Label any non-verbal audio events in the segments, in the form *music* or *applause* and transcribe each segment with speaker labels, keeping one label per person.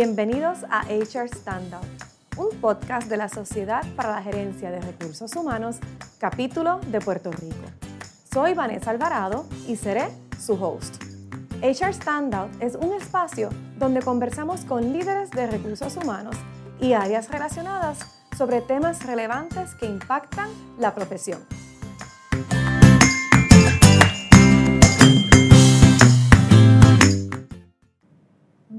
Speaker 1: Bienvenidos a HR Standout, un podcast de la Sociedad para la Gerencia de Recursos Humanos, capítulo de Puerto Rico. Soy Vanessa Alvarado y seré su host. HR Standout es un espacio donde conversamos con líderes de recursos humanos y áreas relacionadas sobre temas relevantes que impactan la profesión.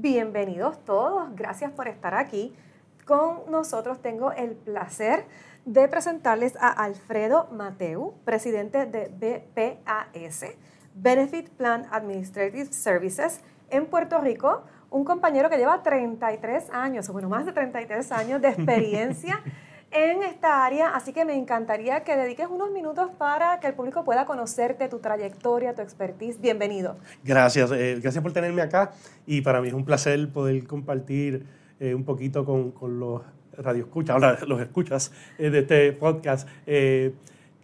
Speaker 1: Bienvenidos todos, gracias por estar aquí. Con nosotros tengo el placer de presentarles a Alfredo Mateu, presidente de BPAS, Benefit Plan Administrative Services en Puerto Rico, un compañero que lleva 33 años, o bueno, más de 33 años de *laughs* experiencia en esta área, así que me encantaría que dediques unos minutos para que el público pueda conocerte, tu trayectoria, tu expertise. Bienvenido.
Speaker 2: Gracias, eh, gracias por tenerme acá y para mí es un placer poder compartir eh, un poquito con, con los radioescuchas, ahora los escuchas eh, de este podcast.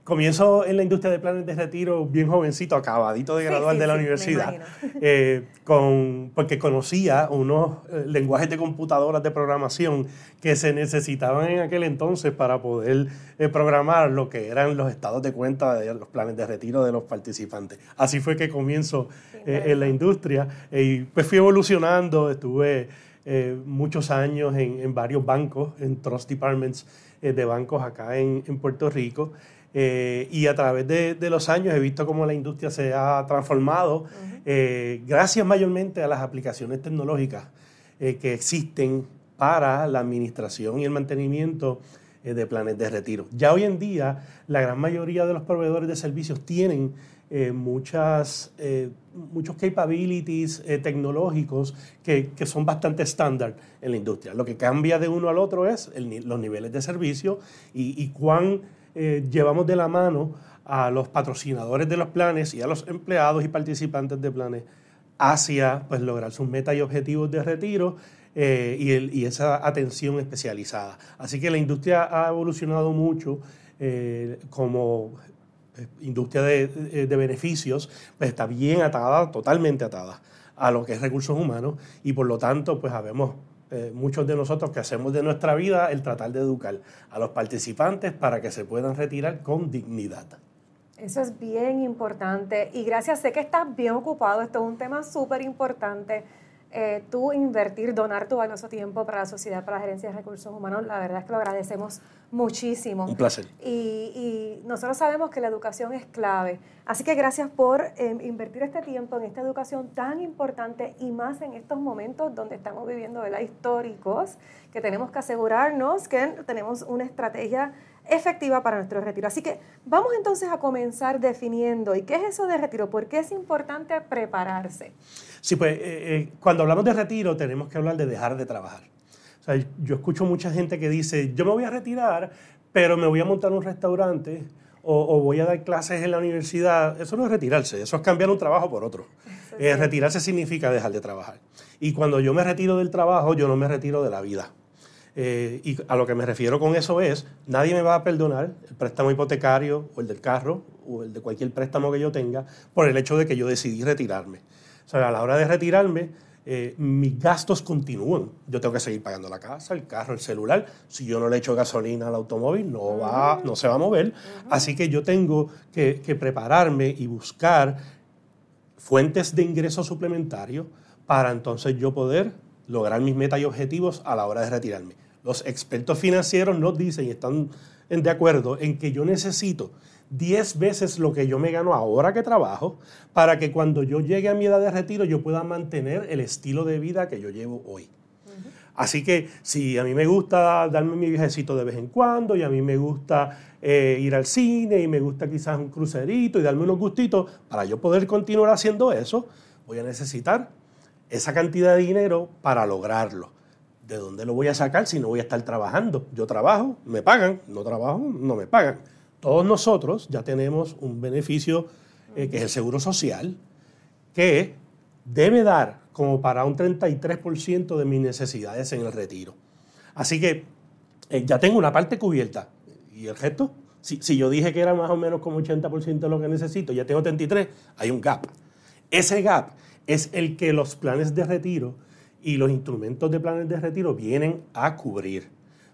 Speaker 2: Comienzo en la industria de planes de retiro bien jovencito, acabadito de graduar de la universidad, *laughs* eh, con, porque conocía unos eh, lenguajes de computadoras de programación que se necesitaban en aquel entonces para poder eh, programar lo que eran los estados de cuenta de los planes de retiro de los participantes. Así fue que comienzo en la industria y pues fui evolucionando, estuve muchos años en, en, varios bancos, en trust departments de bancos acá en, en Puerto Rico. Eh, y a través de, los años he visto cómo la industria se ha transformado, eh, gracias mayormente a las aplicaciones tecnológicas eh, que existen para la administración y el mantenimiento de planes de retiro. Ya hoy en día, la gran mayoría de los proveedores de servicios tienen muchas, muchos capabilities tecnológicos que, que, son bastante estándar en la industria. Lo que cambia de uno al otro es los niveles de servicio y, y cuán eh, llevamos de la mano a los patrocinadores de los planes y a los empleados y participantes de planes hacia pues, lograr sus metas y objetivos de retiro eh, y, esa atención especializada. Así que la industria ha evolucionado mucho eh, como industria de, de, beneficios, pues está bien atada, totalmente atada a lo que es recursos humanos y por lo tanto pues habemos eh, muchos de nosotros que hacemos de nuestra vida el tratar de educar a los participantes para que se puedan retirar con dignidad.
Speaker 1: Eso es bien importante. Y gracias, sé que estás bien ocupado, esto es un tema súper importante eh, tú invertir, donar tu valioso tiempo para la Sociedad para la Gerencia de Recursos Humanos, la verdad es que lo agradecemos muchísimo.
Speaker 2: Un placer.
Speaker 1: Y, nosotros sabemos que la educación es clave. Así que gracias por em, invertir este tiempo en esta educación tan importante y más en estos momentos donde estamos viviendo ¿verdad? históricos, que tenemos que asegurarnos que tenemos una estrategia efectiva para nuestro retiro. Así que vamos entonces a comenzar definiendo, ¿y qué es eso de retiro? ¿Por qué es importante prepararse?
Speaker 2: Sí, pues eh, eh, cuando hablamos de retiro tenemos que hablar de dejar de trabajar. O sea, yo escucho mucha gente que dice, yo me voy a retirar, pero me voy a montar un restaurante o, voy a dar clases en la universidad. Eso no es retirarse, eso es cambiar un trabajo por otro. Eh, retirarse significa dejar de trabajar. Y cuando yo me retiro del trabajo, yo no me retiro de la vida. Eh, y a lo que me refiero con eso es, nadie me va a perdonar el préstamo hipotecario o el del carro o el de cualquier préstamo que yo tenga por el hecho de que yo decidí retirarme. O sea, a la hora de retirarme, eh, mis gastos continúan. Yo tengo que seguir pagando la casa, el carro, el celular. Si yo no le echo gasolina al automóvil, no, va, no se va a mover. Así que yo tengo que, que prepararme y buscar fuentes de ingreso suplementario para entonces yo poder lograr mis metas y objetivos a la hora de retirarme los expertos financieros nos dicen y están de acuerdo en que yo necesito 10 veces lo que yo me gano ahora que trabajo para que cuando yo llegue a mi edad de retiro yo pueda mantener el estilo de vida que yo llevo hoy. Así que si a mí me gusta darme mi viajecito de vez en cuando y a mí me gusta eh, ir al cine y me gusta quizás un crucerito y darme unos gustitos, para yo poder continuar haciendo eso, voy a necesitar esa cantidad de dinero para lograrlo. ¿De dónde lo voy a sacar si no voy a estar trabajando? Yo trabajo, me pagan, no trabajo, no me pagan. Todos nosotros ya tenemos un beneficio eh, que es el seguro social, que debe dar como para un 33% de mis necesidades en el retiro. Así que eh, ya tengo una parte cubierta. ¿Y el resto? Si, si, yo dije que era más o menos como 80% de lo que necesito, ya tengo 33, hay un gap. Ese gap es el que los planes de retiro y los instrumentos de planes de retiro vienen a cubrir.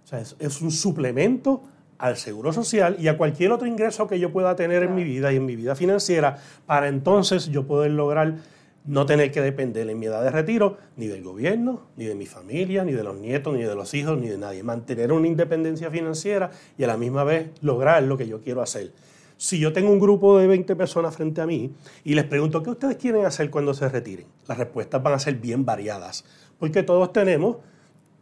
Speaker 2: O sea, es, un suplemento al seguro social y a cualquier otro ingreso que yo pueda tener en mi vida y en mi vida financiera para entonces yo poder lograr no tener que depender en mi edad de retiro ni del gobierno, ni de mi familia, ni de los nietos, ni de los hijos, ni de nadie. Mantener una independencia financiera y a la misma vez lograr lo que yo quiero hacer. Si yo tengo un grupo de 20 personas frente a mí y les pregunto qué ustedes quieren hacer cuando se retiren, las respuestas van a ser bien variadas, porque todos tenemos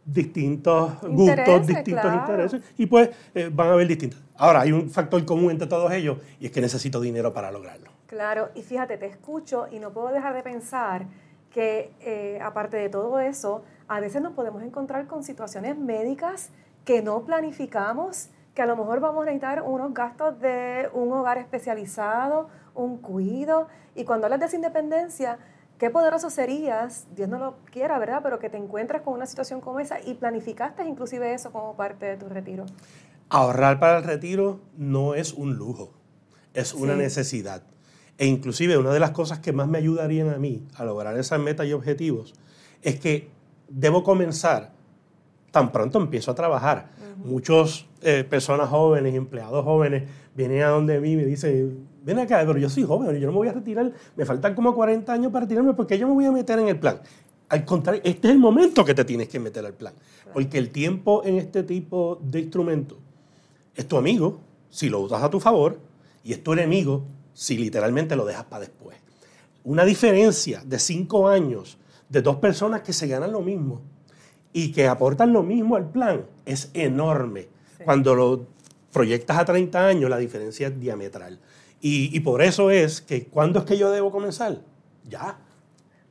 Speaker 2: distintos gustos, distintos intereses y pues eh, van a haber distintos. Ahora, hay un factor común entre todos ellos y es que necesito dinero para lograrlo.
Speaker 1: Claro, y fíjate, te escucho y no puedo dejar de pensar que eh, aparte de todo eso, a veces nos podemos encontrar con situaciones médicas que no planificamos, que a lo mejor vamos a necesitar unos gastos de un hogar especializado, un cuido, y cuando hablas de esa independencia, qué poderoso serías, Dios no lo quiera, ¿verdad? Pero que te encuentres con una situación como esa y planificaste inclusive eso como parte de tu retiro.
Speaker 2: Ahorrar para el retiro no es un lujo, es una necesidad. E inclusive una de las cosas que más me ayudarían a mí a lograr esas metas y objetivos es que debo comenzar tan pronto empiezo a trabajar. Muchas eh, personas jóvenes, empleados jóvenes, vienen a donde mí y me dicen, ven acá, pero yo soy joven, yo no me voy a retirar, me faltan como 40 años para retirarme porque yo me voy a meter en el plan. Al contrario, este es el momento que te tienes que meter al plan. Porque el tiempo en este tipo de instrumento es tu amigo si lo usas a tu favor y es tu enemigo si literalmente lo dejas para después. Una diferencia de cinco años de dos personas que se ganan lo mismo y que aportan lo mismo al plan es enorme. Cuando lo proyectas a 30 años, la diferencia es diametral. Y, por eso es que, ¿cuándo es que yo debo comenzar? Ya.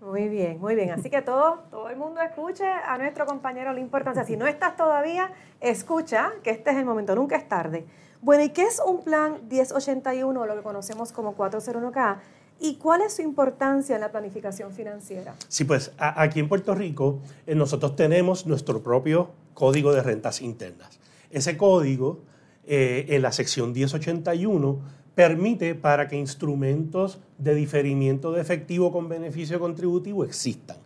Speaker 1: Muy bien, muy bien. Así que todo, todo el mundo escuche a nuestro compañero la importancia. Si no estás todavía, escucha que este es el momento, nunca es tarde. Bueno, ¿y qué es un plan 1081, lo que conocemos como 401K? ¿Y cuál es su importancia en la planificación financiera?
Speaker 2: Sí, pues aquí en Puerto Rico eh, nosotros tenemos nuestro propio código de rentas internas. Ese código, eh, en la sección 1081, permite para que instrumentos de diferimiento de efectivo con beneficio contributivo existan.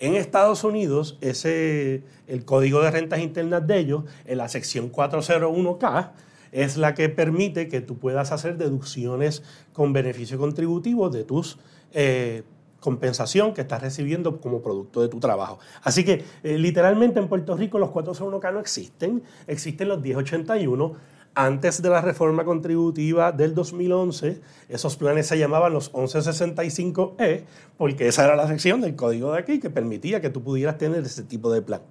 Speaker 2: En Estados Unidos, ese, el código de rentas internas de ellos, en la sección 401K, es la que permite que tú puedas hacer deducciones con beneficio contributivo de tus eh, compensación que estás recibiendo como producto de tu trabajo. Así que eh, literalmente en Puerto Rico los 401K no existen, existen los 1081. Antes de la reforma contributiva del 2011, esos planes se llamaban los 1165E, porque esa era la sección del código de aquí que permitía que tú pudieras tener ese tipo de plan.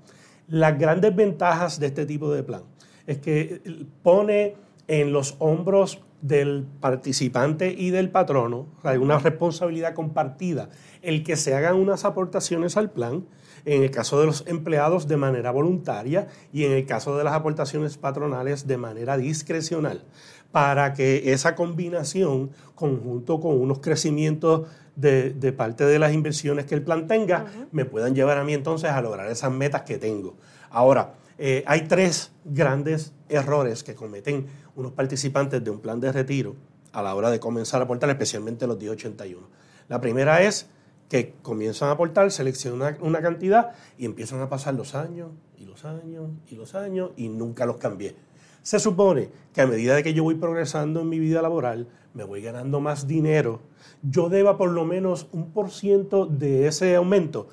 Speaker 2: Las grandes ventajas de este tipo de plan es que pone en los hombros del participante y del patrono, hay una responsabilidad compartida, el que se hagan unas aportaciones al plan, en el caso de los empleados de manera voluntaria y en el caso de las aportaciones patronales de manera discrecional, para que esa combinación, conjunto con unos crecimientos de, parte de las inversiones que el plan tenga, me puedan llevar a mí entonces a lograr esas metas que tengo. Ahora, eh, hay tres grandes errores que cometen unos participantes de un plan de retiro a la hora de comenzar a aportar, especialmente los 1081. La primera es que comienzan a aportar, seleccionan una cantidad y empiezan a pasar los años y los años y los años y nunca los cambié. Se supone que a medida de que yo voy progresando en mi vida laboral, me voy ganando más dinero, yo deba por lo menos un por ciento de ese aumento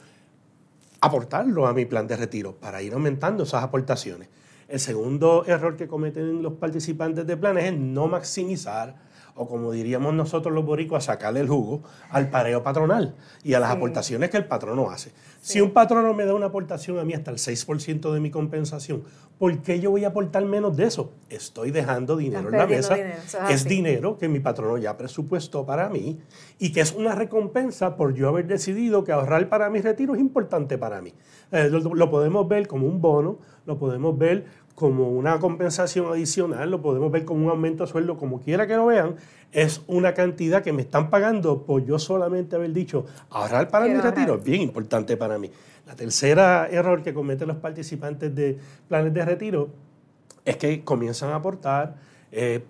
Speaker 2: aportarlo a mi plan de retiro para ir aumentando esas aportaciones. El segundo error que cometen los participantes de planes es no maximizar o como diríamos nosotros los boricos, a sacarle el jugo al pareo patronal y a las aportaciones que el patrono hace. Si un patrono me da una aportación a mí hasta el 6% de mi compensación, ¿por qué yo voy a aportar menos de eso? Estoy dejando dinero en la mesa. es dinero que mi patrono ya presupuestó para mí y que es una recompensa por yo haber decidido que ahorrar para mi retiro es importante para mí. Eh, lo podemos ver como un bono, lo podemos ver como una compensación adicional, lo podemos ver como un aumento de sueldo, como quiera que lo vean, es una cantidad que me están pagando por yo solamente haber dicho ahorrar para mi retiro, es bien importante para mí. La tercera error que cometen los participantes de planes de retiro es que comienzan a aportar, eh,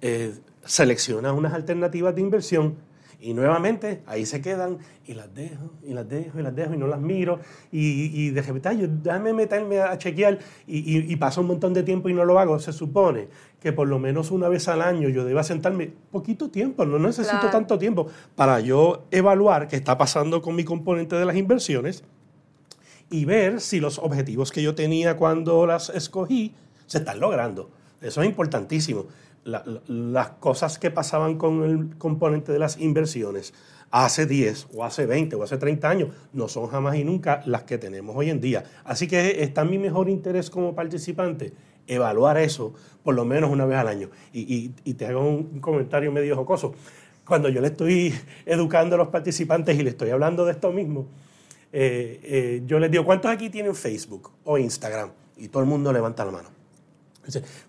Speaker 2: eh, seleccionan unas alternativas de inversión Y nuevamente ahí se quedan y las dejo, y las dejo, y las dejo, y no las miro. Y, y de repente, ay, déjame meterme a chequear y, y, y pasa un montón de tiempo y no lo hago. Se supone que por lo menos una vez al año yo deba sentarme poquito tiempo, no necesito tanto tiempo para yo evaluar qué está pasando con mi componente de las inversiones y ver si los objetivos que yo tenía cuando las escogí se están logrando. Eso es importantísimo las cosas que pasaban con el componente de las inversiones hace 10 o hace 20 o hace 30 años no son jamás y nunca las que tenemos hoy en día. Así que está en mi mejor interés como participante evaluar eso por lo menos una vez al año. Y, te hago un comentario medio jocoso. Cuando yo le estoy educando a los participantes y le estoy hablando de esto mismo, eh, eh, yo les digo, ¿cuántos aquí tienen Facebook o Instagram? Y todo el mundo levanta la mano.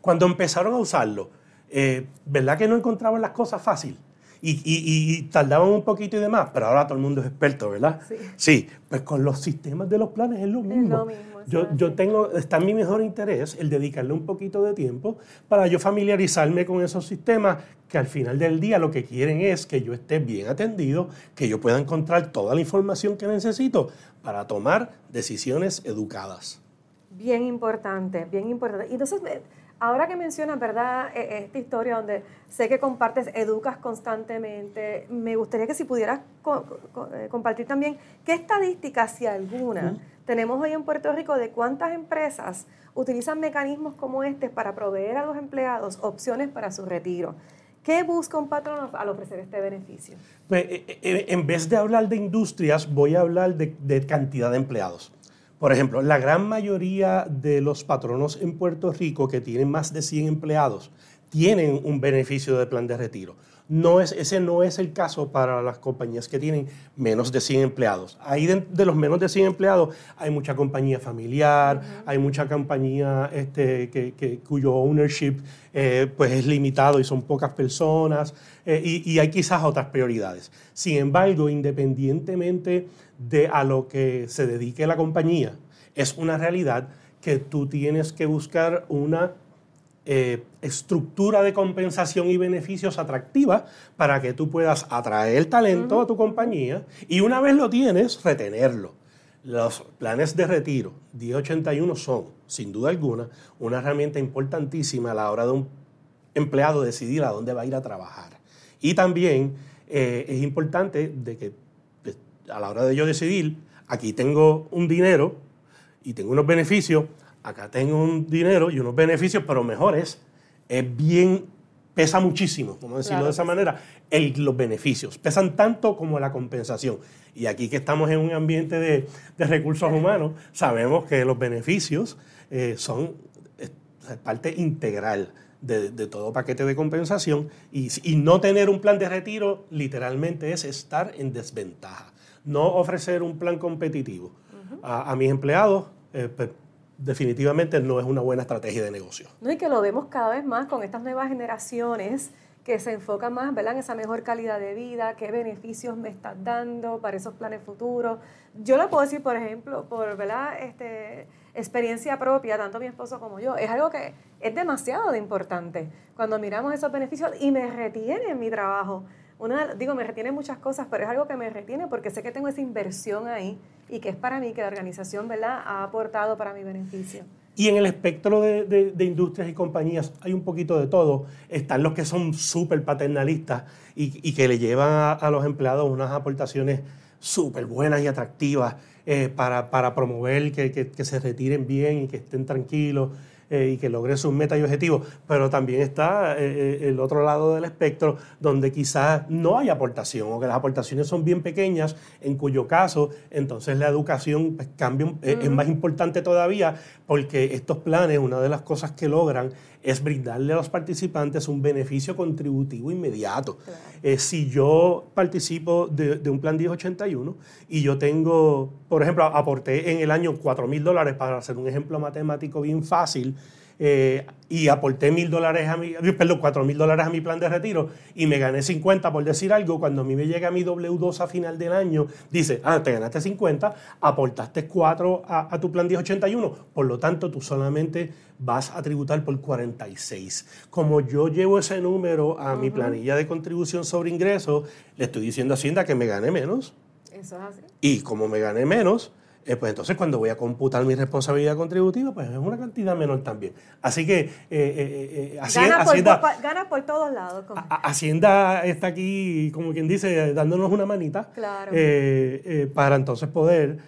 Speaker 2: Cuando empezaron a usarlo, eh, ¿verdad que no encontraban las cosas fácil? Y, y, tardaban un poquito y demás, pero ahora todo el mundo es experto, ¿verdad? Sí. Sí, pues con los sistemas de los planes es lo mismo. Es lo mismo yo, yo tengo, está en mi mejor interés el dedicarle un poquito de tiempo para yo familiarizarme con esos sistemas que al final del día lo que quieren es que yo esté bien atendido, que yo pueda encontrar toda la información que necesito para tomar decisiones educadas.
Speaker 1: Bien importante, bien importante. Y entonces, Ahora que mencionas, ¿verdad? E, esta historia donde sé que compartes, educas constantemente, me gustaría que si pudieras eh, compartir también qué estadísticas, si alguna, tenemos hoy en Puerto Rico de cuántas empresas utilizan mecanismos como este para proveer a los empleados opciones para su retiro. ¿Qué busca un patrón al ofrecer este beneficio?
Speaker 2: Pues, eh, eh, en vez de hablar de industrias, voy a hablar de cantidad de empleados. Por ejemplo, la gran mayoría de los patronos en Puerto Rico que tienen más de 100 empleados tienen un beneficio de plan de retiro. No es, ese no es el caso para las compañías que tienen menos de 100 empleados. Ahí de, los menos de 100 empleados hay mucha compañía familiar, hay mucha compañía este, que, cuyo ownership eh, pues es limitado y son pocas personas eh, y, y, hay quizás otras prioridades. Sin embargo, independientemente de a lo que se dedique la compañía. Es una realidad que tú tienes que buscar una eh, estructura de compensación y beneficios atractiva para que tú puedas atraer talento a tu compañía y una vez lo tienes, retenerlo. Los planes de retiro 1081 son, sin duda alguna, una herramienta importantísima a la hora de un empleado decidir a dónde va a ir a trabajar. Y también eh, es importante de que a la hora de yo decidir, aquí tengo un dinero y tengo unos beneficios, acá tengo un dinero y unos beneficios, pero mejores, es bien, pesa muchísimo, vamos a decirlo de esa manera, los beneficios, pesan tanto como la compensación. Y aquí que estamos en un ambiente de, recursos humanos, sabemos que los beneficios eh, son parte integral de, todo paquete de compensación. Y, no tener un plan de retiro literalmente es estar en desventaja. No ofrecer un plan competitivo. A, mis empleados, eh, pues, definitivamente no es una buena estrategia de negocio.
Speaker 1: No, y que lo vemos cada vez más con estas nuevas generaciones que se enfocan más ¿verdad? en esa mejor calidad de vida, qué beneficios me estás dando para esos planes futuros. Yo lo puedo decir, por ejemplo, por ¿verdad? Este, experiencia propia, tanto mi esposo como yo, es algo que es demasiado importante cuando miramos esos beneficios y me retiene en mi trabajo una, digo, me retiene muchas cosas, pero es algo que me retiene porque sé que tengo esa inversión ahí y que es para mí, que la organización, ¿verdad?, ha aportado para mi beneficio.
Speaker 2: Y en el espectro de, industrias y compañías hay un poquito de todo. Están los que son súper paternalistas y, que le llevan a, los empleados unas aportaciones súper buenas y atractivas eh, para, promover que, que, se retiren bien y que estén tranquilos. Eh, y que logre sus metas y objetivos, pero también está eh, eh, el otro lado del espectro donde quizás no hay aportación o que las aportaciones son bien pequeñas, en cuyo caso entonces la educación pues, cambia, es más importante todavía porque estos planes, una de las cosas que logran es brindarle a los participantes un beneficio contributivo inmediato. si yo participo de, de, un plan 1081 y yo tengo, por ejemplo, aporté en el año 4 mil dólares para hacer un ejemplo matemático bien fácil, eh, y aporté mil dólares a mi, perdón, cuatro mil dólares a mi plan de retiro y me gané 50 por decir algo, cuando a mí me llega mi W2 a final del año, dice, ah, te ganaste 50, aportaste 4 a, a tu plan 1081, por lo tanto tú solamente vas a tributar por 46. Como yo llevo ese número a mi planilla de contribución sobre ingresos, le estoy diciendo a Hacienda que me gane menos.
Speaker 1: Eso es así.
Speaker 2: Y como me gane menos, eh, pues entonces cuando voy a computar mi responsabilidad contributiva, pues es una cantidad menor también. Así que eh, eh,
Speaker 1: Hacienda, gana, por, todos lados.
Speaker 2: Hacienda está aquí, como quien dice, dándonos una manita para entonces poder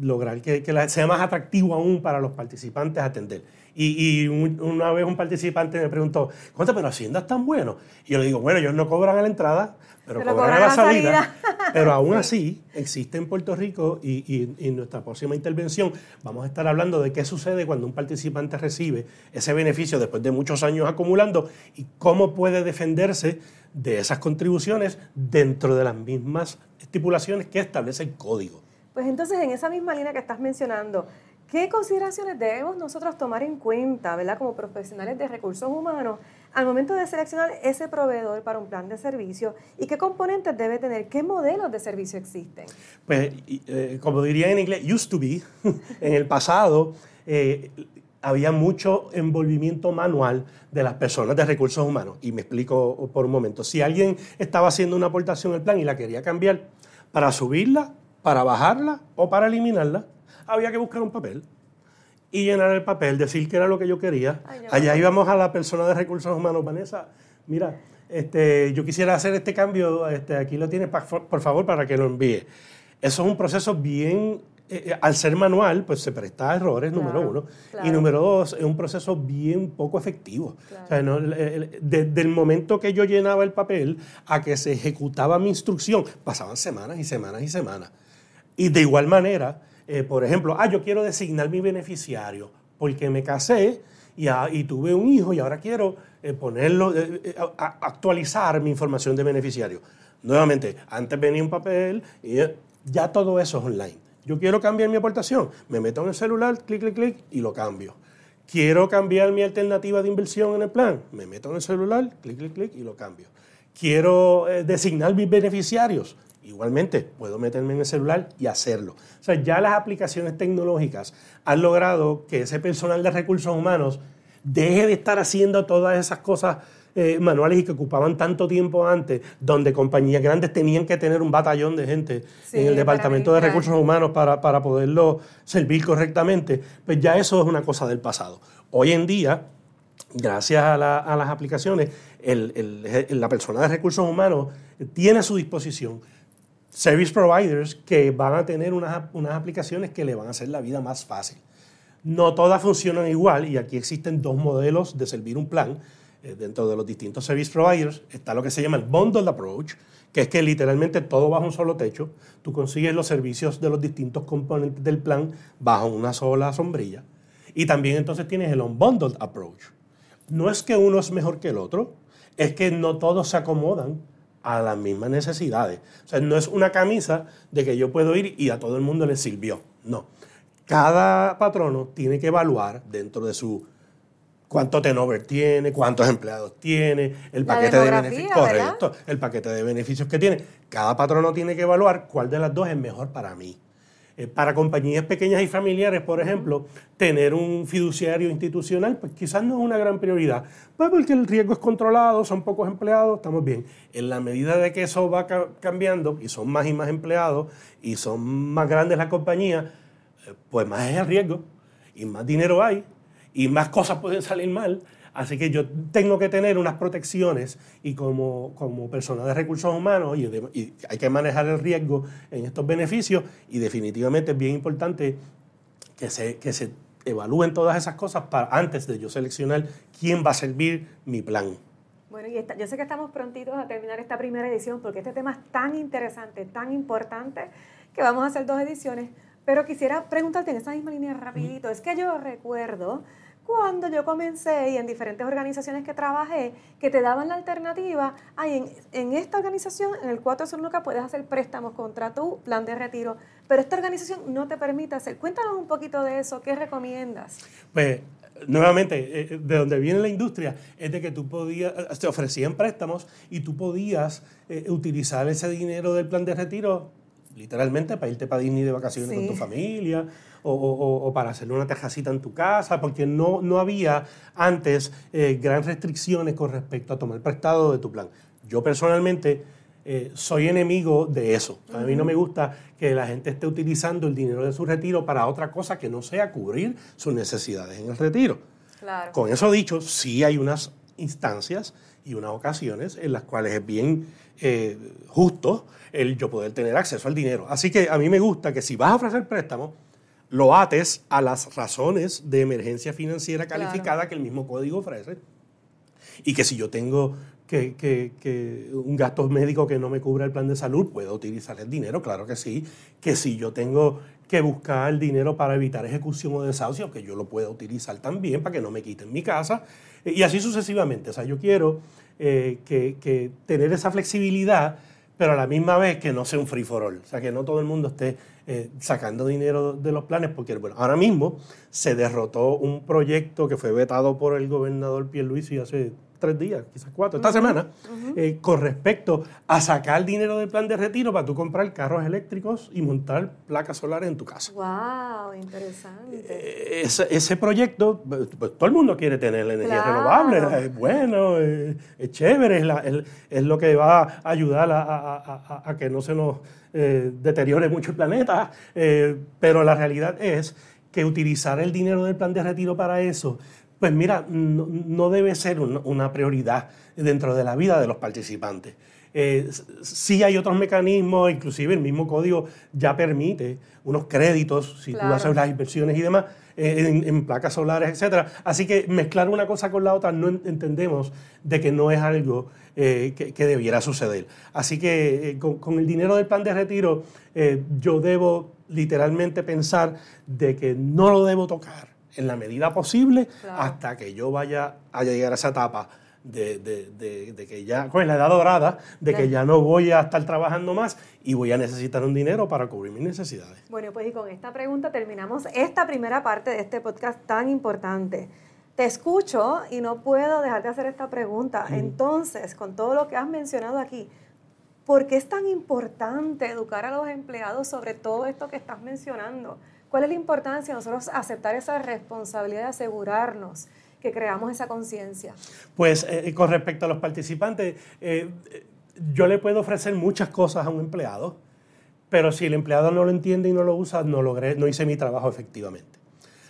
Speaker 2: lograr que, sea más atractivo aún para los participantes atender. Y, una vez un participante me preguntó, ¿cuánto? Pero Hacienda es tan bueno. Y yo le digo, bueno, ellos no cobran a la entrada, pero, cobran, a la salida. *laughs* Pero aún así, existe en Puerto Rico y, en nuestra próxima intervención vamos a estar hablando de qué sucede cuando un participante recibe ese beneficio después de muchos años acumulando y cómo puede defenderse de esas contribuciones dentro de las mismas estipulaciones que establece el código.
Speaker 1: Pues entonces, en esa misma línea que estás mencionando, ¿qué consideraciones debemos nosotros tomar en cuenta, ¿verdad? Como profesionales de recursos humanos al momento de seleccionar ese proveedor para un plan de servicio y qué componentes debe tener, qué modelos de servicio existen.
Speaker 2: Pues, eh, como diría en inglés, used to be, *laughs* en el pasado eh, había mucho envolvimiento manual de las personas de recursos humanos. Y me explico por un momento. Si alguien estaba haciendo una aportación al plan y la quería cambiar para subirla, para bajarla o para eliminarla, había que buscar un papel y llenar el papel, decir que era lo que yo quería. Allá íbamos a la persona de recursos humanos, Vanessa, mira, este, yo quisiera hacer este cambio, este, aquí lo tienes, por favor, para que lo envíe. Eso es un proceso bien, eh, eh, al ser manual, pues se presta a errores, número uno. Y número dos, es un proceso bien poco efectivo. desde el momento que yo llenaba el papel a que se ejecutaba mi instrucción, pasaban semanas y semanas y semanas. Y de igual manera, eh, por ejemplo, ah, yo quiero designar mi beneficiario porque me casé y, ah, tuve un hijo y ahora quiero eh, ponerlo, eh, actualizar mi información de beneficiario. Nuevamente, antes venía un papel y ya todo eso es online. Yo quiero cambiar mi aportación, me meto en el celular, clic, clic, clic y lo cambio. Quiero cambiar mi alternativa de inversión en el plan, me meto en el celular, clic, clic, clic y lo cambio. Quiero designar mis beneficiarios, Igualmente, puedo meterme en el celular y hacerlo. O sea, ya las aplicaciones tecnológicas han logrado que ese personal de recursos humanos deje de estar haciendo todas esas cosas eh, manuales y que ocupaban tanto tiempo antes, donde compañías grandes tenían que tener un batallón de gente en el Departamento de Recursos Humanos para, poderlo servir correctamente, pues ya eso es una cosa del pasado. Hoy en día, gracias a, las aplicaciones, la persona de recursos humanos tiene a su disposición service providers que van a tener unas, unas, aplicaciones que le van a hacer la vida más fácil. No todas funcionan igual y aquí existen dos modelos de servir un plan. Eh, dentro de los distintos service providers está lo que se llama el bundled approach, que es que literalmente todo bajo un solo techo. Tú consigues los servicios de los distintos componentes del plan bajo una sola sombrilla. Y también entonces tienes el unbundled approach. No es que uno es mejor que el otro, es que no todos se acomodan a las mismas necesidades. O sea, no es una camisa de que yo puedo ir y a todo el mundo le sirvió. No. Cada patrono tiene que evaluar dentro de su cuánto turnover tiene, cuántos empleados tiene, el paquete de beneficios. Correcto, el paquete de beneficios que tiene. Cada patrono tiene que evaluar cuál de las dos es mejor para mí. Eh, para compañías pequeñas y familiares, por ejemplo, tener un fiduciario institucional, pues quizás no es una gran prioridad, pues porque el riesgo es controlado, son pocos empleados, estamos bien. En la medida de que eso va cambiando y son más y más empleados y son más grandes las compañías, eh, pues más es el riesgo y más dinero hay y más cosas pueden salir mal. Así que yo tengo que tener unas protecciones y como, como persona de recursos humanos y, hay que manejar el riesgo en estos beneficios y definitivamente es bien importante que se, que se evalúen todas esas cosas para, antes de yo seleccionar quién va a servir mi plan.
Speaker 1: Bueno, y yo sé que estamos prontitos a terminar esta primera edición porque este tema es tan interesante, tan importante, que vamos a hacer dos ediciones. Pero quisiera preguntarte en esa misma línea rapidito. Es que yo recuerdo cuando yo comencé y en diferentes organizaciones que trabajé, que te daban la alternativa, en, en, esta organización, en el 401k, puedes hacer préstamos contra tu plan de retiro, pero esta organización no te permite hacer. Cuéntanos un poquito de eso, ¿qué recomiendas?
Speaker 2: Pues nuevamente, eh, eh, de donde viene la industria, es de que tú podías, eh, te ofrecían préstamos y tú podías utilizar ese dinero del plan de retiro literalmente para irte para Disney de vacaciones con tu familia o, para hacer una tejacita en tu casa, porque no, no había antes eh, gran restricciones con respecto a tomar prestado de tu plan. Yo personalmente soy enemigo de eso. A mí no me gusta que la gente esté utilizando el dinero de su retiro para otra cosa que no sea cubrir sus necesidades en el retiro. Con eso dicho, sí hay unas instancias y unas ocasiones en las cuales es bien eh, justo el yo poder tener acceso al dinero. Así que a mí me gusta que si vas a ofrecer préstamo, lo ates a las razones de emergencia financiera calificada que el mismo código ofrece. Y que si yo tengo que, que, un gasto médico que no me cubra el plan de salud, puedo utilizar el dinero, claro que sí. Que si yo tengo que buscar el dinero para evitar ejecución o desahucio, que yo lo pueda utilizar también para que no me quiten mi casa. Y así sucesivamente. O sea, yo quiero eh, que, tener esa flexibilidad, pero a la misma vez que no sea un free for all. O sea, que no todo el mundo esté eh, sacando dinero de los planes, porque bueno, ahora mismo se derrotó un proyecto que fue vetado por el gobernador Pierluisi hace tres días, quizás cuatro, esta semana, eh, con respecto a sacar dinero del plan de retiro para tú comprar carros eléctricos y montar placas solares en tu casa.
Speaker 1: ¡Wow! Interesante.
Speaker 2: Eh, ese, proyecto, pues, pues, todo el mundo quiere tener la energía renovable, es bueno, es, chévere, es, lo que va a ayudar a, que no se nos eh, deteriore mucho el planeta, pero la realidad es que utilizar el dinero del plan de retiro para eso pues mira, no, debe ser una prioridad dentro de la vida de los participantes. Eh, sí hay otros mecanismos, inclusive el mismo código ya permite unos créditos, si tú haces las inversiones y demás, eh, en, placas solares, etc. Así que mezclar una cosa con la otra no entendemos de que no es algo eh, que, debiera suceder. Así que con, el dinero del plan de retiro, yo debo literalmente pensar de que no lo debo tocar en la medida posible hasta que yo vaya a llegar a esa etapa de, de, que ya, con la edad dorada, de que ya no voy a estar trabajando más y voy a necesitar un dinero para cubrir mis necesidades.
Speaker 1: Bueno, pues y con esta pregunta terminamos esta primera parte de este podcast tan importante. Te escucho y no puedo dejar de hacer esta pregunta. Entonces, con todo lo que has mencionado aquí, ¿por qué es tan importante educar a los empleados sobre todo esto que estás mencionando? ¿Cuál es la importancia de nosotros aceptar esa responsabilidad de asegurarnos que creamos esa conciencia?
Speaker 2: Pues eh, eh, con respecto a los participantes, eh, yo le puedo ofrecer muchas cosas a un empleado, pero si el empleado no lo entiende y no lo usa, no, logré, no hice mi trabajo efectivamente.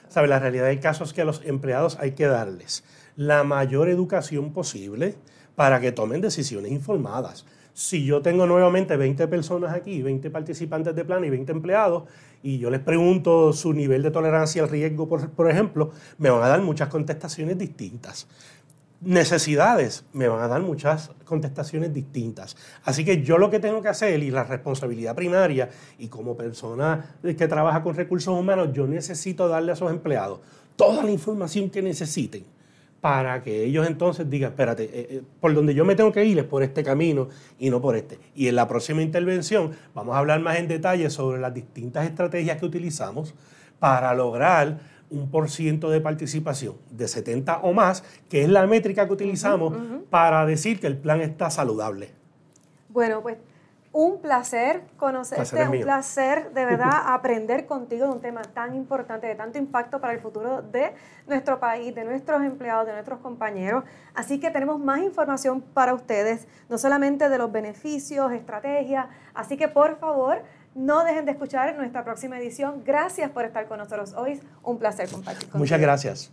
Speaker 2: ¿Sabe? La realidad hay casos que a los empleados hay que darles la mayor educación posible para que tomen decisiones informadas. Si yo tengo nuevamente 20 personas aquí, 20 participantes de plan y 20 empleados, y yo les pregunto su nivel de tolerancia al riesgo, por, ejemplo, me van a dar muchas contestaciones distintas necesidades me van a dar muchas contestaciones distintas. Así que yo lo que tengo que hacer y la responsabilidad primaria y como persona que trabaja con recursos humanos, yo necesito darle a esos empleados toda la información que necesiten para que ellos entonces digan, espérate, eh, eh, por donde yo me tengo que ir es por este camino y no por este. Y en la próxima intervención vamos a hablar más en detalle sobre las distintas estrategias que utilizamos para lograr un por ciento de participación de 70 o más, que es la métrica que utilizamos para decir que el plan está saludable.
Speaker 1: Bueno, pues un placer conocerte, un placer de verdad *laughs* aprender contigo de un tema tan importante, de tanto impacto para el futuro de nuestro país, de nuestros empleados, de nuestros compañeros. Así que tenemos más información para ustedes, no solamente de los beneficios, estrategias. Así que por favor, no dejen de escuchar nuestra próxima edición. Gracias por estar con nosotros hoy. Un placer compartir
Speaker 2: Muchas gracias.